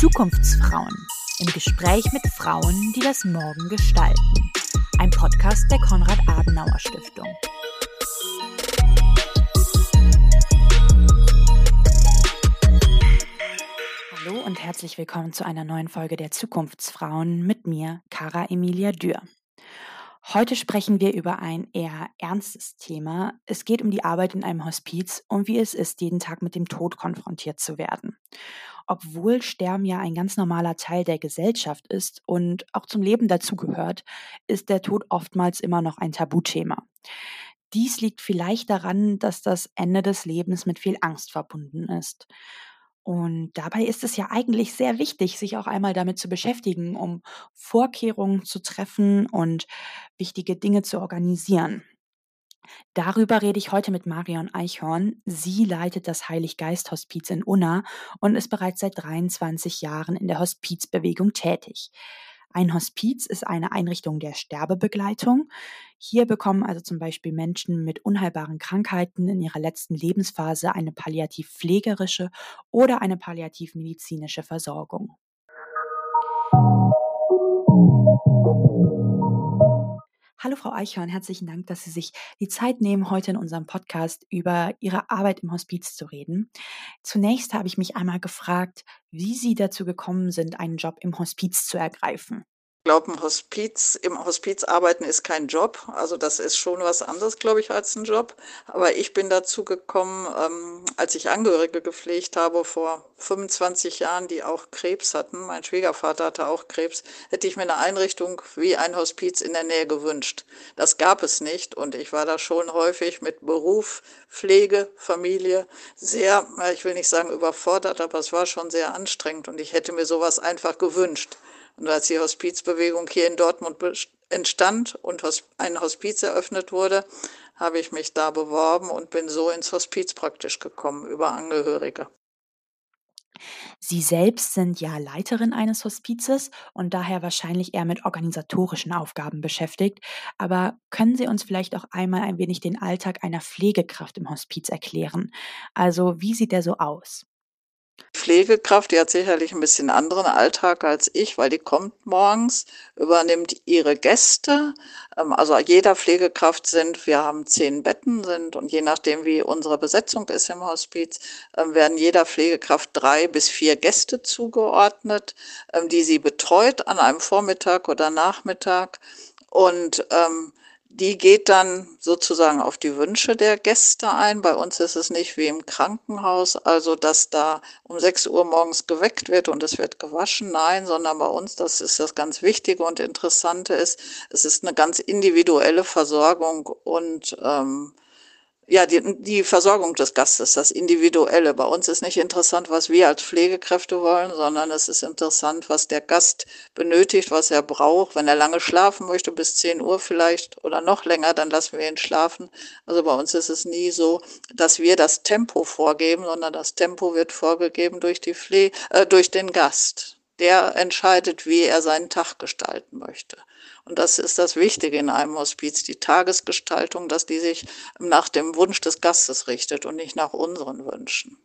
Zukunftsfrauen im Gespräch mit Frauen, die das Morgen gestalten. Ein Podcast der Konrad-Adenauer-Stiftung. Hallo und herzlich willkommen zu einer neuen Folge der Zukunftsfrauen mit mir, Cara Emilia Dürr. Heute sprechen wir über ein eher ernstes Thema. Es geht um die Arbeit in einem Hospiz und wie es ist, jeden Tag mit dem Tod konfrontiert zu werden. Obwohl Sterben ja ein ganz normaler Teil der Gesellschaft ist und auch zum Leben dazugehört, ist der Tod oftmals immer noch ein Tabuthema. Dies liegt vielleicht daran, dass das Ende des Lebens mit viel Angst verbunden ist. Und dabei ist es ja eigentlich sehr wichtig, sich auch einmal damit zu beschäftigen, um Vorkehrungen zu treffen und wichtige Dinge zu organisieren. Darüber rede ich heute mit Marion Eichhorn. Sie leitet das Heiliggeist-Hospiz in Unna und ist bereits seit 23 Jahren in der Hospizbewegung tätig. Ein Hospiz ist eine Einrichtung der Sterbebegleitung. Hier bekommen also zum Beispiel Menschen mit unheilbaren Krankheiten in ihrer letzten Lebensphase eine palliativ-pflegerische oder eine palliativ-medizinische Versorgung. Hallo Frau Eichhorn, herzlichen Dank, dass Sie sich die Zeit nehmen, heute in unserem Podcast über Ihre Arbeit im Hospiz zu reden. Zunächst habe ich mich einmal gefragt, wie Sie dazu gekommen sind, einen Job im Hospiz zu ergreifen glaube, ein Hospiz, im Hospiz arbeiten ist kein Job. Also das ist schon was anderes, glaube ich, als ein Job. Aber ich bin dazu gekommen, ähm, als ich Angehörige gepflegt habe vor 25 Jahren, die auch Krebs hatten. Mein Schwiegervater hatte auch Krebs. Hätte ich mir eine Einrichtung wie ein Hospiz in der Nähe gewünscht. Das gab es nicht. Und ich war da schon häufig mit Beruf, Pflege, Familie sehr, ich will nicht sagen überfordert, aber es war schon sehr anstrengend. Und ich hätte mir sowas einfach gewünscht. Und als die Hospizbewegung hier in Dortmund entstand und ein Hospiz eröffnet wurde, habe ich mich da beworben und bin so ins Hospiz praktisch gekommen über Angehörige. Sie selbst sind ja Leiterin eines Hospizes und daher wahrscheinlich eher mit organisatorischen Aufgaben beschäftigt. Aber können Sie uns vielleicht auch einmal ein wenig den Alltag einer Pflegekraft im Hospiz erklären? Also wie sieht der so aus? Pflegekraft, die hat sicherlich ein bisschen anderen Alltag als ich, weil die kommt morgens, übernimmt ihre Gäste. Ähm, also jeder Pflegekraft sind, wir haben zehn Betten sind und je nachdem, wie unsere Besetzung ist im Hospiz, ähm, werden jeder Pflegekraft drei bis vier Gäste zugeordnet, ähm, die sie betreut an einem Vormittag oder Nachmittag. Und ähm, die geht dann sozusagen auf die Wünsche der Gäste ein. Bei uns ist es nicht wie im Krankenhaus, also dass da um 6 Uhr morgens geweckt wird und es wird gewaschen. Nein, sondern bei uns, das ist das ganz Wichtige und Interessante ist, es ist eine ganz individuelle Versorgung und ähm, ja, die, die Versorgung des Gastes, das Individuelle. Bei uns ist nicht interessant, was wir als Pflegekräfte wollen, sondern es ist interessant, was der Gast benötigt, was er braucht. Wenn er lange schlafen möchte, bis 10 Uhr vielleicht oder noch länger, dann lassen wir ihn schlafen. Also bei uns ist es nie so, dass wir das Tempo vorgeben, sondern das Tempo wird vorgegeben durch die Pflege, äh, durch den Gast der entscheidet, wie er seinen Tag gestalten möchte. Und das ist das Wichtige in einem Hospiz, die Tagesgestaltung, dass die sich nach dem Wunsch des Gastes richtet und nicht nach unseren Wünschen.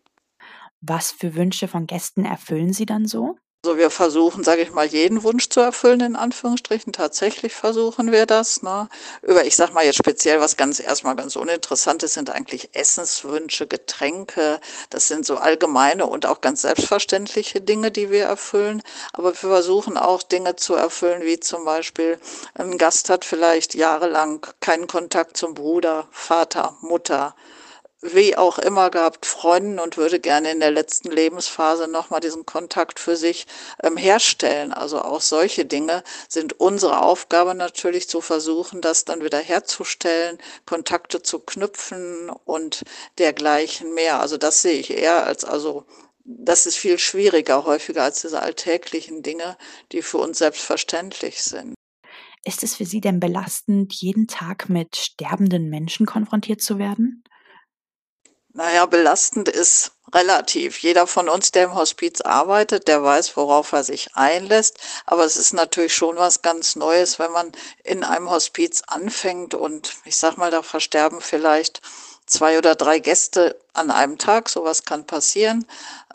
Was für Wünsche von Gästen erfüllen Sie dann so? Also wir versuchen, sage ich mal, jeden Wunsch zu erfüllen, in Anführungsstrichen. Tatsächlich versuchen wir das. Ne? Über, ich sag mal jetzt speziell, was ganz erstmal ganz uninteressant ist, sind eigentlich Essenswünsche, Getränke. Das sind so allgemeine und auch ganz selbstverständliche Dinge, die wir erfüllen. Aber wir versuchen auch Dinge zu erfüllen, wie zum Beispiel, ein Gast hat vielleicht jahrelang keinen Kontakt zum Bruder, Vater, Mutter wie auch immer gehabt, Freunden und würde gerne in der letzten Lebensphase nochmal diesen Kontakt für sich ähm, herstellen. Also auch solche Dinge sind unsere Aufgabe natürlich zu versuchen, das dann wieder herzustellen, Kontakte zu knüpfen und dergleichen mehr. Also das sehe ich eher als also das ist viel schwieriger häufiger als diese alltäglichen Dinge, die für uns selbstverständlich sind. Ist es für Sie denn belastend, jeden Tag mit sterbenden Menschen konfrontiert zu werden? Naja, belastend ist relativ. Jeder von uns, der im Hospiz arbeitet, der weiß, worauf er sich einlässt. Aber es ist natürlich schon was ganz Neues, wenn man in einem Hospiz anfängt und ich sag mal, da versterben vielleicht zwei oder drei Gäste an einem Tag. Sowas kann passieren.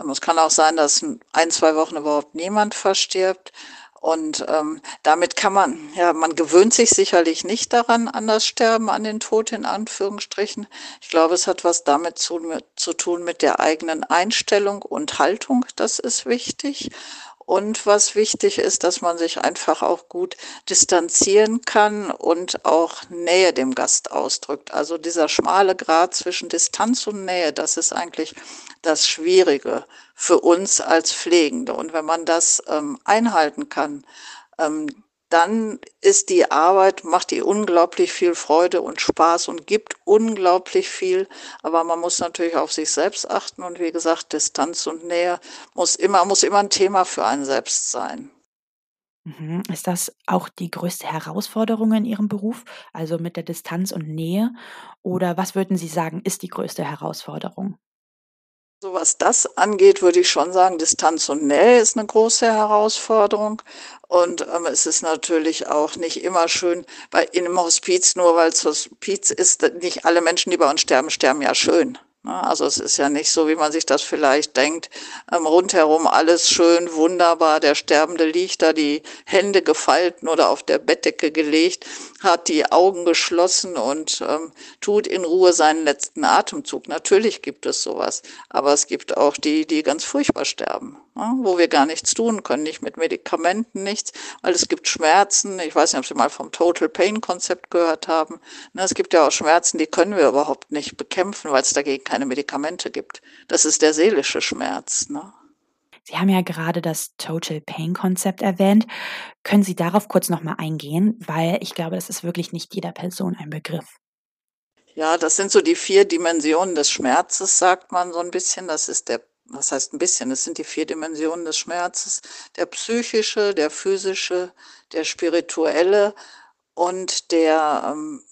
Es kann auch sein, dass ein, zwei Wochen überhaupt niemand verstirbt. Und ähm, damit kann man, ja, man gewöhnt sich sicherlich nicht daran, an das Sterben, an den Tod in Anführungsstrichen. Ich glaube, es hat was damit zu, zu tun mit der eigenen Einstellung und Haltung. Das ist wichtig. Und was wichtig ist, dass man sich einfach auch gut distanzieren kann und auch Nähe dem Gast ausdrückt. Also dieser schmale Grad zwischen Distanz und Nähe, das ist eigentlich das Schwierige für uns als Pflegende. Und wenn man das ähm, einhalten kann, ähm, dann ist die Arbeit, macht die unglaublich viel Freude und Spaß und gibt unglaublich viel. Aber man muss natürlich auf sich selbst achten und wie gesagt, Distanz und Nähe muss immer, muss immer ein Thema für einen selbst sein. Mhm. Ist das auch die größte Herausforderung in Ihrem Beruf, also mit der Distanz und Nähe? Oder was würden Sie sagen, ist die größte Herausforderung? So was das angeht, würde ich schon sagen, Distanz und Nähe ist eine große Herausforderung. Und ähm, es ist natürlich auch nicht immer schön bei in einem Hospiz, nur weil es Hospiz ist, nicht alle Menschen, die bei uns sterben, sterben ja schön. Ne? Also es ist ja nicht so, wie man sich das vielleicht denkt, ähm, rundherum alles schön, wunderbar, der Sterbende liegt da, die Hände gefalten oder auf der Bettdecke gelegt, hat die Augen geschlossen und ähm, tut in Ruhe seinen letzten Atemzug. Natürlich gibt es sowas, aber es gibt auch die, die ganz furchtbar sterben, ne? wo wir gar nichts tun können, nicht mit Medikamenten, nichts, weil es gibt Schmerzen. Ich weiß nicht, ob Sie mal vom Total Pain Konzept gehört haben. Ne? Es gibt ja auch Schmerzen, die können wir überhaupt nicht bekämpfen, weil es dagegen keine Medikamente gibt. Das ist der seelische Schmerz. Ne? Sie haben ja gerade das Total Pain Konzept erwähnt. Können Sie darauf kurz nochmal eingehen? Weil ich glaube, das ist wirklich nicht jeder Person ein Begriff. Ja, das sind so die vier Dimensionen des Schmerzes, sagt man so ein bisschen. Das ist der, was heißt ein bisschen? Das sind die vier Dimensionen des Schmerzes. Der psychische, der physische, der spirituelle und der, ähm,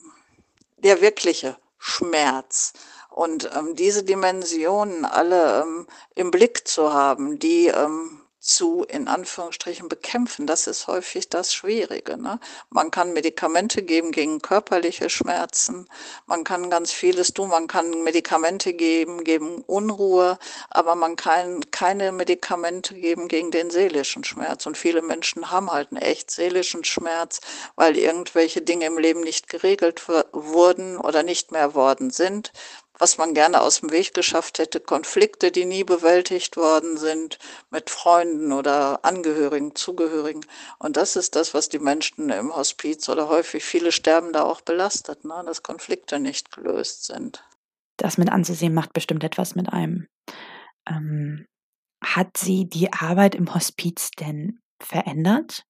der wirkliche Schmerz. Und ähm, diese Dimensionen alle ähm, im Blick zu haben, die ähm, zu, in Anführungsstrichen, bekämpfen. Das ist häufig das Schwierige. Ne? Man kann Medikamente geben gegen körperliche Schmerzen, man kann ganz vieles tun, man kann Medikamente geben gegen Unruhe, aber man kann keine Medikamente geben gegen den seelischen Schmerz. Und viele Menschen haben halt einen echt seelischen Schmerz, weil irgendwelche Dinge im Leben nicht geregelt wurden oder nicht mehr worden sind was man gerne aus dem Weg geschafft hätte, Konflikte, die nie bewältigt worden sind, mit Freunden oder Angehörigen, Zugehörigen. Und das ist das, was die Menschen im Hospiz oder häufig viele Sterbende auch belastet, ne? dass Konflikte nicht gelöst sind. Das mit anzusehen macht bestimmt etwas mit einem. Ähm, hat sie die Arbeit im Hospiz denn verändert?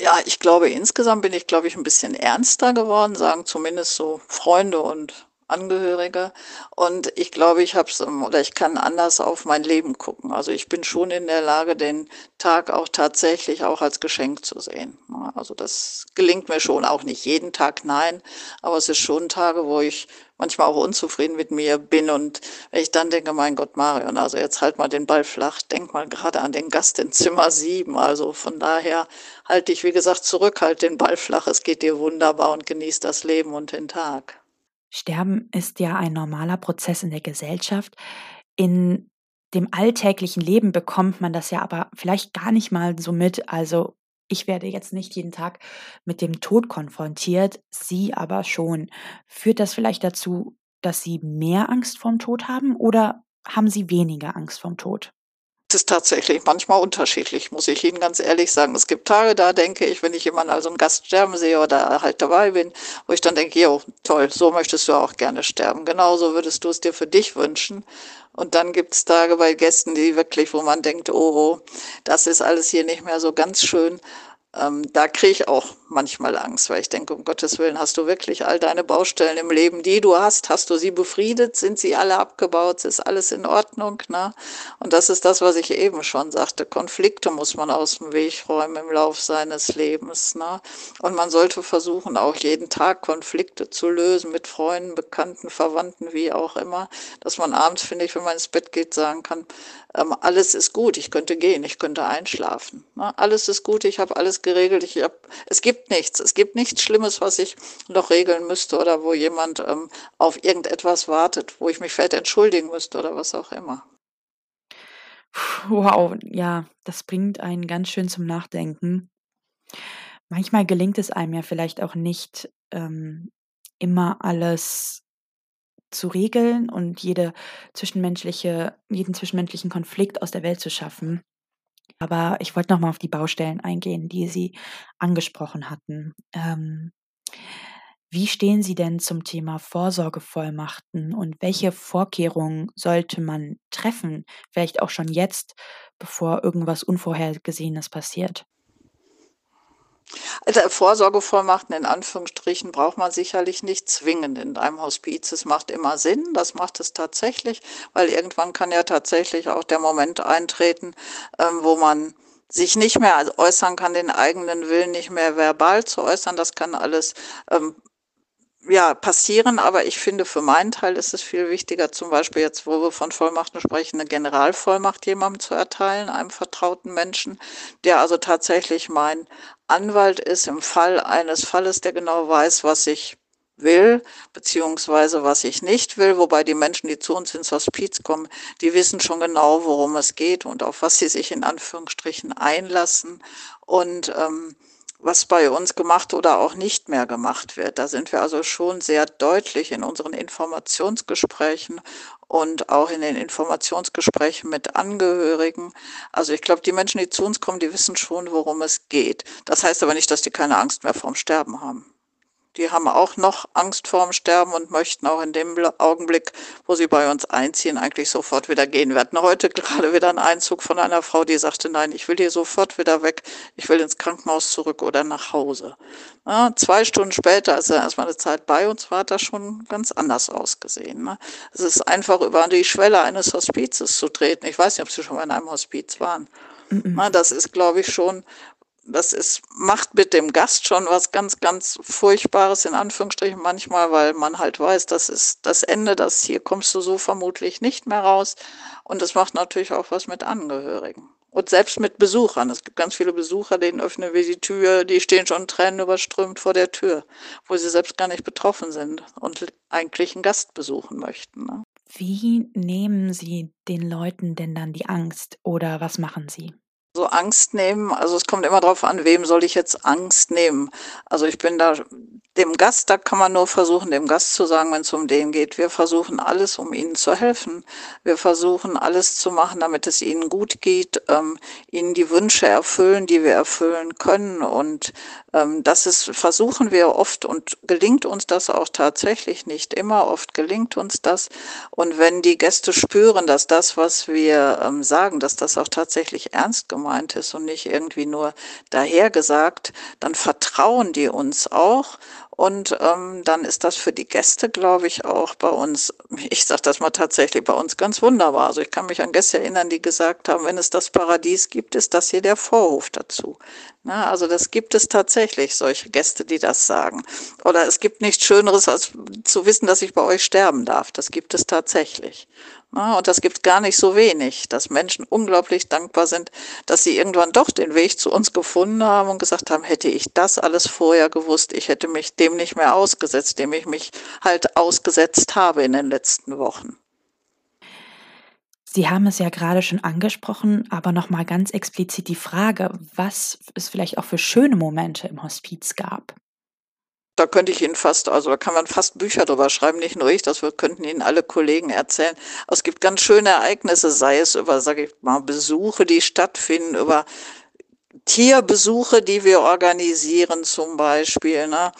Ja, ich glaube, insgesamt bin ich, glaube ich, ein bisschen ernster geworden, sagen zumindest so Freunde und Angehörige. Und ich glaube, ich habe es oder ich kann anders auf mein Leben gucken. Also ich bin schon in der Lage, den Tag auch tatsächlich auch als Geschenk zu sehen. Also das gelingt mir schon auch nicht jeden Tag, nein. Aber es ist schon Tage, wo ich manchmal auch unzufrieden mit mir bin und wenn ich dann denke, mein Gott, Marion, also jetzt halt mal den Ball flach, denk mal gerade an den Gast in Zimmer sieben. Also von daher halte ich, wie gesagt, zurück, halt den Ball flach, es geht dir wunderbar und genieß das Leben und den Tag. Sterben ist ja ein normaler Prozess in der Gesellschaft. In dem alltäglichen Leben bekommt man das ja aber vielleicht gar nicht mal so mit. Also ich werde jetzt nicht jeden Tag mit dem Tod konfrontiert, Sie aber schon. Führt das vielleicht dazu, dass Sie mehr Angst vorm Tod haben oder haben Sie weniger Angst vorm Tod? Das ist tatsächlich manchmal unterschiedlich, muss ich Ihnen ganz ehrlich sagen. Es gibt Tage, da denke ich, wenn ich jemanden also einen Gast sterben sehe oder halt dabei bin, wo ich dann denke, jo, toll, so möchtest du auch gerne sterben. Genauso würdest du es dir für dich wünschen. Und dann gibt es Tage bei Gästen, die wirklich, wo man denkt, oh, das ist alles hier nicht mehr so ganz schön. Ähm, da kriege ich auch manchmal Angst, weil ich denke, um Gottes Willen, hast du wirklich all deine Baustellen im Leben, die du hast, hast du sie befriedet, sind sie alle abgebaut, ist alles in Ordnung? Ne? Und das ist das, was ich eben schon sagte. Konflikte muss man aus dem Weg räumen im Lauf seines Lebens. Ne? Und man sollte versuchen, auch jeden Tag Konflikte zu lösen mit Freunden, Bekannten, Verwandten, wie auch immer, dass man abends, finde ich, wenn man ins Bett geht, sagen kann, ähm, alles ist gut, ich könnte gehen, ich könnte einschlafen. Ne? Alles ist gut, ich habe alles geregelt, ich hab, es gibt nichts, es gibt nichts Schlimmes, was ich noch regeln müsste oder wo jemand ähm, auf irgendetwas wartet, wo ich mich vielleicht entschuldigen müsste oder was auch immer. Wow, ja, das bringt einen ganz schön zum Nachdenken. Manchmal gelingt es einem ja vielleicht auch nicht, ähm, immer alles zu regeln und jede zwischenmenschliche jeden zwischenmenschlichen Konflikt aus der Welt zu schaffen. Aber ich wollte noch mal auf die Baustellen eingehen, die Sie angesprochen hatten. Ähm, wie stehen Sie denn zum Thema Vorsorgevollmachten und welche Vorkehrungen sollte man treffen, vielleicht auch schon jetzt, bevor irgendwas Unvorhergesehenes passiert? Also Vorsorgevollmachten in Anführungsstrichen braucht man sicherlich nicht zwingend in einem Hospiz. Es macht immer Sinn, das macht es tatsächlich, weil irgendwann kann ja tatsächlich auch der Moment eintreten, ähm, wo man sich nicht mehr äußern kann, den eigenen Willen nicht mehr verbal zu äußern. Das kann alles ähm, ja, passieren, aber ich finde, für meinen Teil ist es viel wichtiger, zum Beispiel jetzt, wo wir von Vollmachten sprechen, eine Generalvollmacht jemandem zu erteilen, einem vertrauten Menschen, der also tatsächlich mein Anwalt ist im Fall eines Falles, der genau weiß, was ich will, beziehungsweise was ich nicht will, wobei die Menschen, die zu uns ins Hospiz kommen, die wissen schon genau, worum es geht und auf was sie sich in Anführungsstrichen einlassen. Und ähm, was bei uns gemacht oder auch nicht mehr gemacht wird. Da sind wir also schon sehr deutlich in unseren Informationsgesprächen und auch in den Informationsgesprächen mit Angehörigen. Also ich glaube, die Menschen, die zu uns kommen, die wissen schon, worum es geht. Das heißt aber nicht, dass die keine Angst mehr vorm Sterben haben die haben auch noch Angst vorm Sterben und möchten auch in dem Augenblick, wo sie bei uns einziehen, eigentlich sofort wieder gehen. Wir hatten heute gerade wieder einen Einzug von einer Frau, die sagte, nein, ich will hier sofort wieder weg, ich will ins Krankenhaus zurück oder nach Hause. Ja, zwei Stunden später, als er erstmal eine Zeit bei uns war, hat das schon ganz anders ausgesehen. Ne? Es ist einfach über die Schwelle eines Hospizes zu treten. Ich weiß nicht, ob Sie schon mal in einem Hospiz waren. Das ist, glaube ich, schon das ist, macht mit dem Gast schon was ganz, ganz Furchtbares, in Anführungsstrichen manchmal, weil man halt weiß, das ist das Ende, das hier kommst du so vermutlich nicht mehr raus. Und das macht natürlich auch was mit Angehörigen. Und selbst mit Besuchern. Es gibt ganz viele Besucher, denen öffnen wir die Tür, die stehen schon Tränen überströmt vor der Tür, wo sie selbst gar nicht betroffen sind und eigentlich einen Gast besuchen möchten. Ne? Wie nehmen Sie den Leuten denn dann die Angst oder was machen Sie? So Angst nehmen, also es kommt immer darauf an, wem soll ich jetzt Angst nehmen. Also ich bin da dem Gast, da kann man nur versuchen, dem Gast zu sagen, wenn es um den geht, wir versuchen alles, um ihnen zu helfen. Wir versuchen alles zu machen, damit es ihnen gut geht, ähm, ihnen die Wünsche erfüllen, die wir erfüllen können. Und ähm, das ist, versuchen wir oft und gelingt uns das auch tatsächlich nicht immer. Oft gelingt uns das. Und wenn die Gäste spüren, dass das, was wir ähm, sagen, dass das auch tatsächlich ernst gemeint ist und nicht irgendwie nur dahergesagt, dann vertrauen die uns auch und ähm, dann ist das für die Gäste, glaube ich, auch bei uns, ich sage das mal tatsächlich, bei uns ganz wunderbar. Also ich kann mich an Gäste erinnern, die gesagt haben, wenn es das Paradies gibt, ist das hier der Vorhof dazu. Na, also das gibt es tatsächlich, solche Gäste, die das sagen. Oder es gibt nichts Schöneres, als zu wissen, dass ich bei euch sterben darf. Das gibt es tatsächlich. Na, und das gibt gar nicht so wenig, dass Menschen unglaublich dankbar sind, dass sie irgendwann doch den Weg zu uns gefunden haben und gesagt haben, hätte ich das alles vorher gewusst, ich hätte mich dem nicht mehr ausgesetzt, dem ich mich halt ausgesetzt habe in den letzten Wochen. Sie haben es ja gerade schon angesprochen, aber noch mal ganz explizit die Frage, was es vielleicht auch für schöne Momente im Hospiz gab da könnte ich Ihnen fast, also da kann man fast Bücher drüber schreiben, nicht nur ich, das wir könnten Ihnen alle Kollegen erzählen. Es gibt ganz schöne Ereignisse, sei es über, sage ich mal, Besuche, die stattfinden, über Tierbesuche, die wir organisieren zum Beispiel. Ne?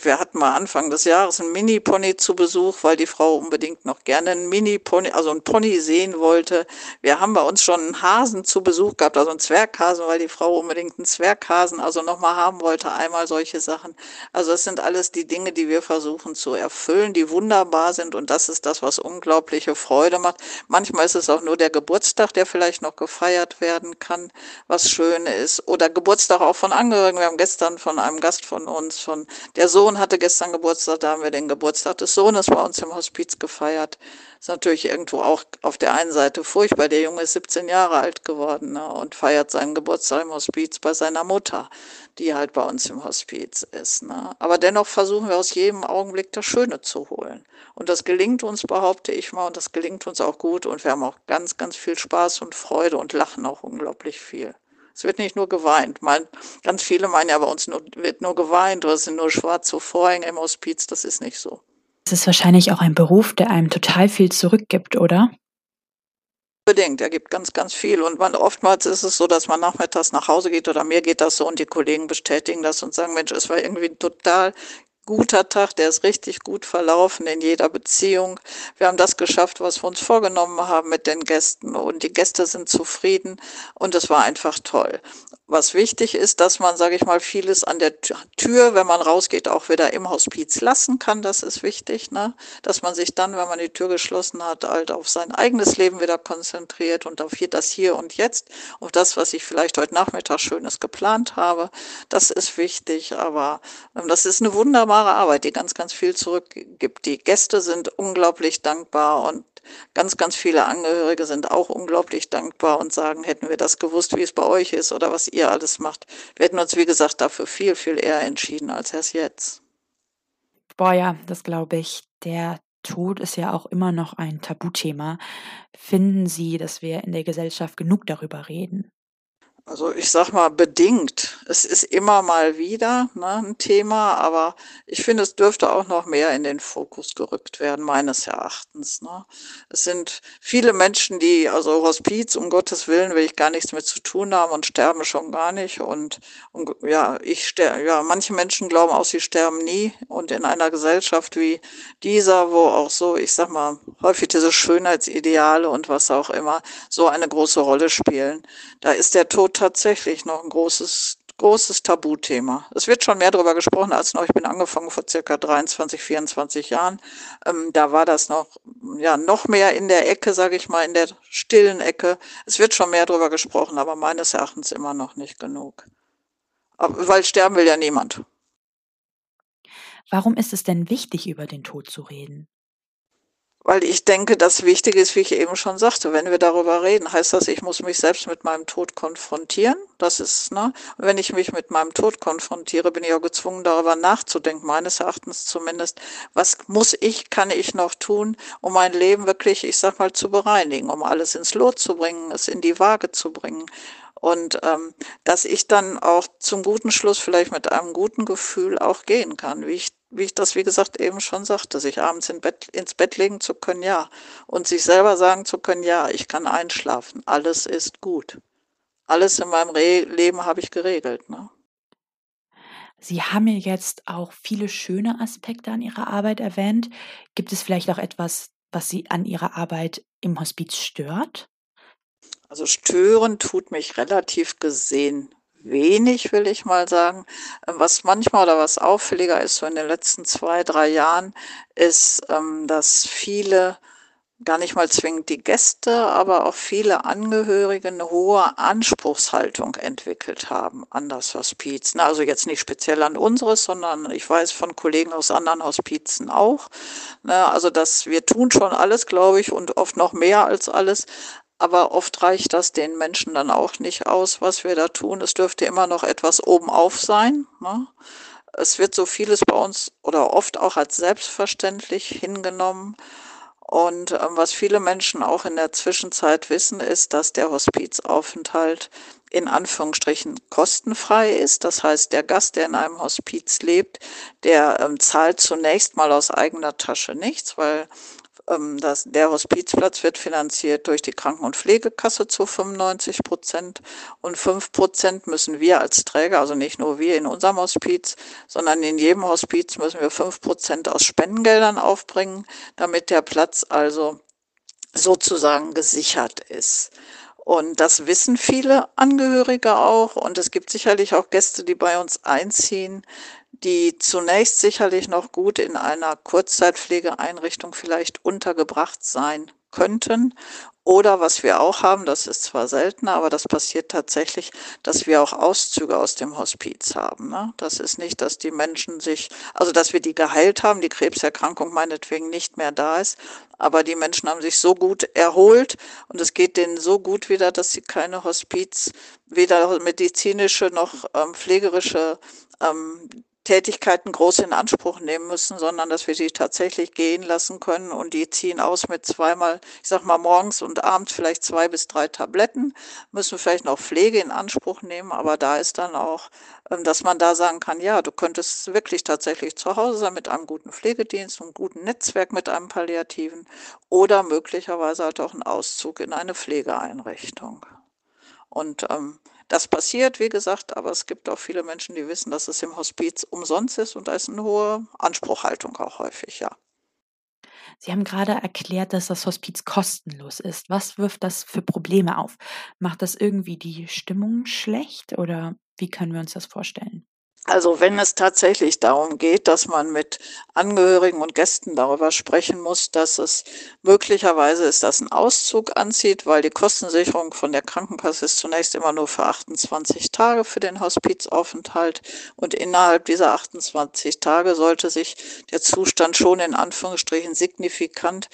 Wir hatten mal Anfang des Jahres einen Mini-Pony zu Besuch, weil die Frau unbedingt noch gerne einen Mini-Pony, also einen Pony sehen wollte. Wir haben bei uns schon einen Hasen zu Besuch gehabt, also einen Zwerghasen, weil die Frau unbedingt einen Zwerghasen, also nochmal haben wollte, einmal solche Sachen. Also das sind alles die Dinge, die wir versuchen zu erfüllen, die wunderbar sind und das ist das, was unglaubliche Freude macht. Manchmal ist es auch nur der Geburtstag, der vielleicht noch gefeiert werden kann, was schön ist oder Geburtstag auch von Angehörigen. Wir haben gestern von einem Gast von uns, von der Sohn hatte gestern Geburtstag, da haben wir den Geburtstag des Sohnes bei uns im Hospiz gefeiert. Ist natürlich irgendwo auch auf der einen Seite furchtbar. Der Junge ist 17 Jahre alt geworden ne, und feiert seinen Geburtstag im Hospiz bei seiner Mutter, die halt bei uns im Hospiz ist. Ne. Aber dennoch versuchen wir aus jedem Augenblick das Schöne zu holen. Und das gelingt uns, behaupte ich mal, und das gelingt uns auch gut. Und wir haben auch ganz, ganz viel Spaß und Freude und lachen auch unglaublich viel. Es wird nicht nur geweint. Mein, ganz viele meinen ja, bei uns nur, wird nur geweint oder es sind nur schwarze Vorhänge im Hospiz. Das ist nicht so. Es ist wahrscheinlich auch ein Beruf, der einem total viel zurückgibt, oder? Unbedingt, er gibt ganz, ganz viel. Und man, oftmals ist es so, dass man nachmittags nach Hause geht oder mir geht das so und die Kollegen bestätigen das und sagen, Mensch, es war irgendwie ein total guter Tag, der ist richtig gut verlaufen in jeder Beziehung. Wir haben das geschafft, was wir uns vorgenommen haben mit den Gästen und die Gäste sind zufrieden und es war einfach toll. Was wichtig ist, dass man, sage ich mal, vieles an der Tür, wenn man rausgeht, auch wieder im Hospiz lassen kann. Das ist wichtig, ne? dass man sich dann, wenn man die Tür geschlossen hat, halt auf sein eigenes Leben wieder konzentriert und auf das Hier und Jetzt, auf das, was ich vielleicht heute Nachmittag Schönes geplant habe. Das ist wichtig, aber ähm, das ist eine wunderbare Arbeit, die ganz, ganz viel zurückgibt. Die Gäste sind unglaublich dankbar und Ganz, ganz viele Angehörige sind auch unglaublich dankbar und sagen, hätten wir das gewusst, wie es bei euch ist oder was ihr alles macht. Wir hätten uns, wie gesagt, dafür viel, viel eher entschieden als erst jetzt. Boah, ja, das glaube ich. Der Tod ist ja auch immer noch ein Tabuthema. Finden Sie, dass wir in der Gesellschaft genug darüber reden? Also ich sag mal bedingt. Es ist immer mal wieder ne, ein Thema, aber ich finde, es dürfte auch noch mehr in den Fokus gerückt werden, meines Erachtens. Ne. Es sind viele Menschen, die, also Hospiz, um Gottes Willen, will ich gar nichts mit zu tun haben und sterben schon gar nicht. Und, und ja, ich sterbe, ja, manche Menschen glauben auch, sie sterben nie. Und in einer Gesellschaft wie dieser, wo auch so, ich sag mal, häufig diese Schönheitsideale und was auch immer so eine große Rolle spielen, da ist der Tod tatsächlich noch ein großes, großes Tabuthema. Es wird schon mehr darüber gesprochen als noch. Ich bin angefangen vor circa 23, 24 Jahren. Ähm, da war das noch, ja, noch mehr in der Ecke, sage ich mal, in der stillen Ecke. Es wird schon mehr darüber gesprochen, aber meines Erachtens immer noch nicht genug. Aber, weil sterben will ja niemand. Warum ist es denn wichtig, über den Tod zu reden? Weil ich denke, das Wichtige ist, wie ich eben schon sagte, wenn wir darüber reden, heißt das, ich muss mich selbst mit meinem Tod konfrontieren. Das ist, ne? Wenn ich mich mit meinem Tod konfrontiere, bin ich auch gezwungen, darüber nachzudenken, meines Erachtens zumindest. Was muss ich, kann ich noch tun, um mein Leben wirklich, ich sag mal, zu bereinigen, um alles ins Lot zu bringen, es in die Waage zu bringen. Und ähm, dass ich dann auch zum guten Schluss vielleicht mit einem guten Gefühl auch gehen kann, wie ich wie ich das, wie gesagt, eben schon sagte, sich abends in Bett, ins Bett legen zu können, ja. Und sich selber sagen zu können, ja, ich kann einschlafen, alles ist gut. Alles in meinem Re Leben habe ich geregelt. Ne? Sie haben ja jetzt auch viele schöne Aspekte an Ihrer Arbeit erwähnt. Gibt es vielleicht auch etwas, was Sie an Ihrer Arbeit im Hospiz stört? Also stören tut mich relativ gesehen wenig, will ich mal sagen. Was manchmal oder was auffälliger ist, so in den letzten zwei, drei Jahren, ist, ähm, dass viele gar nicht mal zwingend die Gäste, aber auch viele Angehörige eine hohe Anspruchshaltung entwickelt haben an das Hospiz. Also jetzt nicht speziell an unseres, sondern ich weiß von Kollegen aus anderen Hospizen auch. Also dass wir tun schon alles, glaube ich, und oft noch mehr als alles, aber oft reicht das den Menschen dann auch nicht aus, was wir da tun. Es dürfte immer noch etwas obenauf sein. Ne? Es wird so vieles bei uns oder oft auch als selbstverständlich hingenommen. Und äh, was viele Menschen auch in der Zwischenzeit wissen, ist, dass der Hospizaufenthalt in Anführungsstrichen kostenfrei ist. Das heißt, der Gast, der in einem Hospiz lebt, der ähm, zahlt zunächst mal aus eigener Tasche nichts, weil ähm, das, der Hospizplatz wird finanziert durch die Kranken- und Pflegekasse zu 95 Prozent und 5 Prozent müssen wir als Träger, also nicht nur wir in unserem Hospiz, sondern in jedem Hospiz müssen wir 5 Prozent aus Spendengeldern aufbringen, damit der Platz also sozusagen gesichert ist. Und das wissen viele Angehörige auch. Und es gibt sicherlich auch Gäste, die bei uns einziehen, die zunächst sicherlich noch gut in einer Kurzzeitpflegeeinrichtung vielleicht untergebracht sein könnten. Oder was wir auch haben, das ist zwar seltener, aber das passiert tatsächlich, dass wir auch Auszüge aus dem Hospiz haben. Ne? Das ist nicht, dass die Menschen sich, also dass wir die geheilt haben, die Krebserkrankung meinetwegen nicht mehr da ist, aber die Menschen haben sich so gut erholt und es geht denen so gut wieder, dass sie keine Hospiz, weder medizinische noch ähm, pflegerische ähm, Tätigkeiten groß in Anspruch nehmen müssen, sondern dass wir sie tatsächlich gehen lassen können und die ziehen aus mit zweimal, ich sag mal morgens und abends vielleicht zwei bis drei Tabletten, müssen vielleicht noch Pflege in Anspruch nehmen, aber da ist dann auch, ähm, dass man da sagen kann, ja, du könntest wirklich tatsächlich zu Hause sein mit einem guten Pflegedienst, einem guten Netzwerk mit einem Palliativen oder möglicherweise halt auch ein Auszug in eine Pflegeeinrichtung. Und ähm, das passiert, wie gesagt, aber es gibt auch viele Menschen, die wissen, dass es im Hospiz umsonst ist und da ist eine hohe Anspruchhaltung auch häufig, ja. Sie haben gerade erklärt, dass das Hospiz kostenlos ist. Was wirft das für Probleme auf? Macht das irgendwie die Stimmung schlecht oder wie können wir uns das vorstellen? Also wenn es tatsächlich darum geht, dass man mit Angehörigen und Gästen darüber sprechen muss, dass es möglicherweise ist, dass ein Auszug anzieht, weil die Kostensicherung von der Krankenkasse ist zunächst immer nur für 28 Tage für den Hospizaufenthalt und innerhalb dieser 28 Tage sollte sich der Zustand schon in Anführungsstrichen signifikant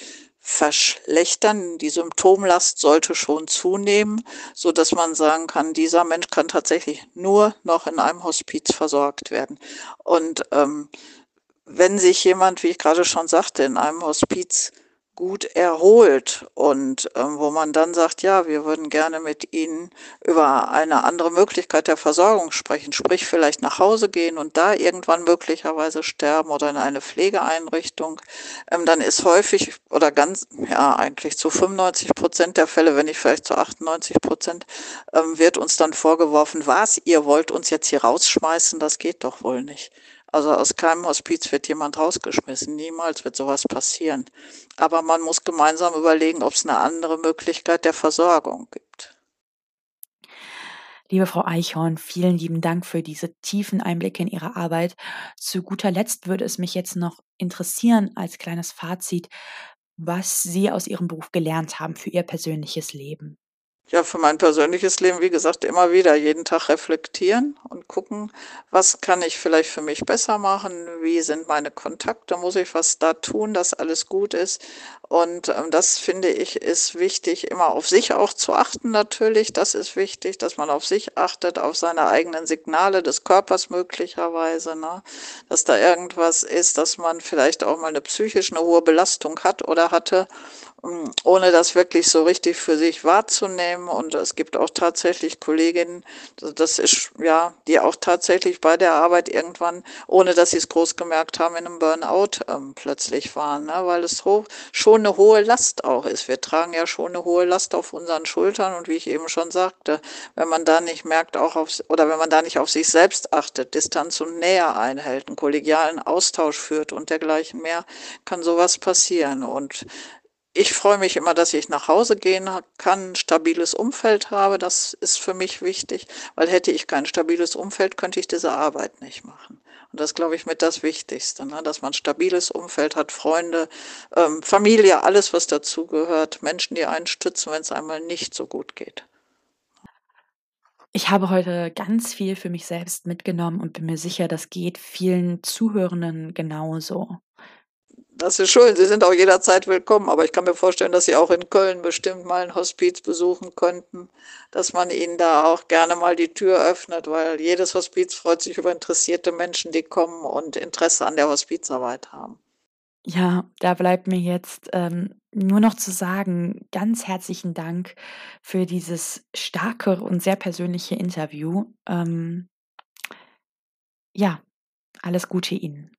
verschlechtern. Die Symptomlast sollte schon zunehmen, so dass man sagen kann, dieser Mensch kann tatsächlich nur noch in einem Hospiz versorgt werden. Und ähm, wenn sich jemand, wie ich gerade schon sagte, in einem Hospiz gut erholt und ähm, wo man dann sagt, ja, wir würden gerne mit Ihnen über eine andere Möglichkeit der Versorgung sprechen, sprich vielleicht nach Hause gehen und da irgendwann möglicherweise sterben oder in eine Pflegeeinrichtung, ähm, dann ist häufig oder ganz, ja, eigentlich zu 95 Prozent der Fälle, wenn nicht vielleicht zu 98 Prozent, ähm, wird uns dann vorgeworfen, was, ihr wollt uns jetzt hier rausschmeißen, das geht doch wohl nicht. Also aus keinem Hospiz wird jemand rausgeschmissen. Niemals wird sowas passieren. Aber man muss gemeinsam überlegen, ob es eine andere Möglichkeit der Versorgung gibt. Liebe Frau Eichhorn, vielen lieben Dank für diese tiefen Einblicke in Ihre Arbeit. Zu guter Letzt würde es mich jetzt noch interessieren, als kleines Fazit, was Sie aus Ihrem Beruf gelernt haben für Ihr persönliches Leben. Ja, für mein persönliches Leben, wie gesagt, immer wieder jeden Tag reflektieren und gucken, was kann ich vielleicht für mich besser machen, wie sind meine Kontakte, muss ich was da tun, dass alles gut ist. Und ähm, das finde ich ist wichtig, immer auf sich auch zu achten natürlich. Das ist wichtig, dass man auf sich achtet, auf seine eigenen Signale des Körpers möglicherweise, ne? dass da irgendwas ist, dass man vielleicht auch mal eine psychisch eine hohe Belastung hat oder hatte ohne das wirklich so richtig für sich wahrzunehmen. Und es gibt auch tatsächlich Kolleginnen, das ist ja, die auch tatsächlich bei der Arbeit irgendwann, ohne dass sie es groß gemerkt haben, in einem Burnout ähm, plötzlich waren, ne? weil es ho schon eine hohe Last auch ist. Wir tragen ja schon eine hohe Last auf unseren Schultern und wie ich eben schon sagte, wenn man da nicht merkt, auch auf, oder wenn man da nicht auf sich selbst achtet, Distanz und Nähe einhält, einen kollegialen Austausch führt und dergleichen mehr, kann sowas passieren. Und ich freue mich immer, dass ich nach Hause gehen kann, ein stabiles Umfeld habe. Das ist für mich wichtig, weil hätte ich kein stabiles Umfeld, könnte ich diese Arbeit nicht machen. Und das glaube ich mit das Wichtigste, ne? dass man ein stabiles Umfeld hat, Freunde, ähm, Familie, alles, was dazugehört, Menschen, die einen stützen, wenn es einmal nicht so gut geht. Ich habe heute ganz viel für mich selbst mitgenommen und bin mir sicher, das geht vielen Zuhörenden genauso. Das ist schön. Sie sind auch jederzeit willkommen. Aber ich kann mir vorstellen, dass Sie auch in Köln bestimmt mal ein Hospiz besuchen könnten, dass man Ihnen da auch gerne mal die Tür öffnet, weil jedes Hospiz freut sich über interessierte Menschen, die kommen und Interesse an der Hospizarbeit haben. Ja, da bleibt mir jetzt ähm, nur noch zu sagen, ganz herzlichen Dank für dieses starke und sehr persönliche Interview. Ähm, ja, alles Gute Ihnen.